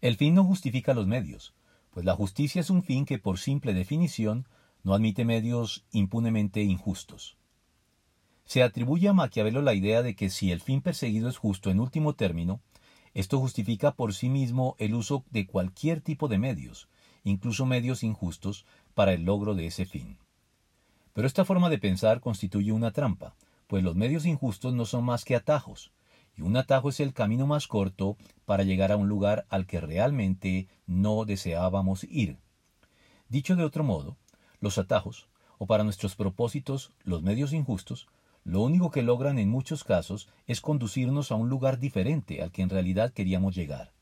El fin no justifica los medios, pues la justicia es un fin que por simple definición no admite medios impunemente injustos. Se atribuye a Maquiavelo la idea de que si el fin perseguido es justo en último término, esto justifica por sí mismo el uso de cualquier tipo de medios, incluso medios injustos, para el logro de ese fin. Pero esta forma de pensar constituye una trampa, pues los medios injustos no son más que atajos, y un atajo es el camino más corto para llegar a un lugar al que realmente no deseábamos ir. Dicho de otro modo, los atajos, o para nuestros propósitos los medios injustos, lo único que logran en muchos casos es conducirnos a un lugar diferente al que en realidad queríamos llegar.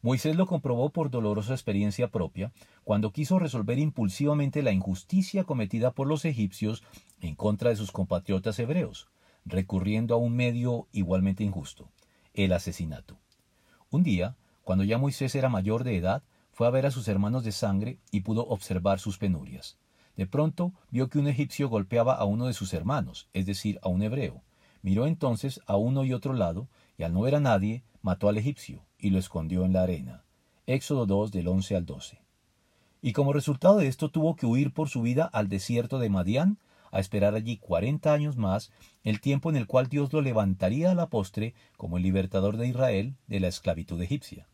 Moisés lo comprobó por dolorosa experiencia propia cuando quiso resolver impulsivamente la injusticia cometida por los egipcios en contra de sus compatriotas hebreos, recurriendo a un medio igualmente injusto, el asesinato. Un día, cuando ya Moisés era mayor de edad, fue a ver a sus hermanos de sangre y pudo observar sus penurias. De pronto vio que un egipcio golpeaba a uno de sus hermanos, es decir, a un hebreo. Miró entonces a uno y otro lado, y al no ver a nadie, mató al egipcio y lo escondió en la arena. Éxodo 2 del 11 al 12. Y como resultado de esto tuvo que huir por su vida al desierto de Madián, a esperar allí cuarenta años más, el tiempo en el cual Dios lo levantaría a la postre como el libertador de Israel de la esclavitud egipcia.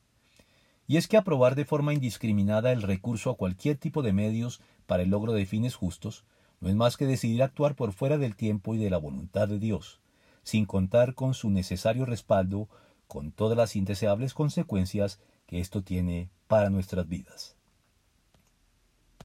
Y es que aprobar de forma indiscriminada el recurso a cualquier tipo de medios para el logro de fines justos no es más que decidir actuar por fuera del tiempo y de la voluntad de Dios, sin contar con su necesario respaldo con todas las indeseables consecuencias que esto tiene para nuestras vidas.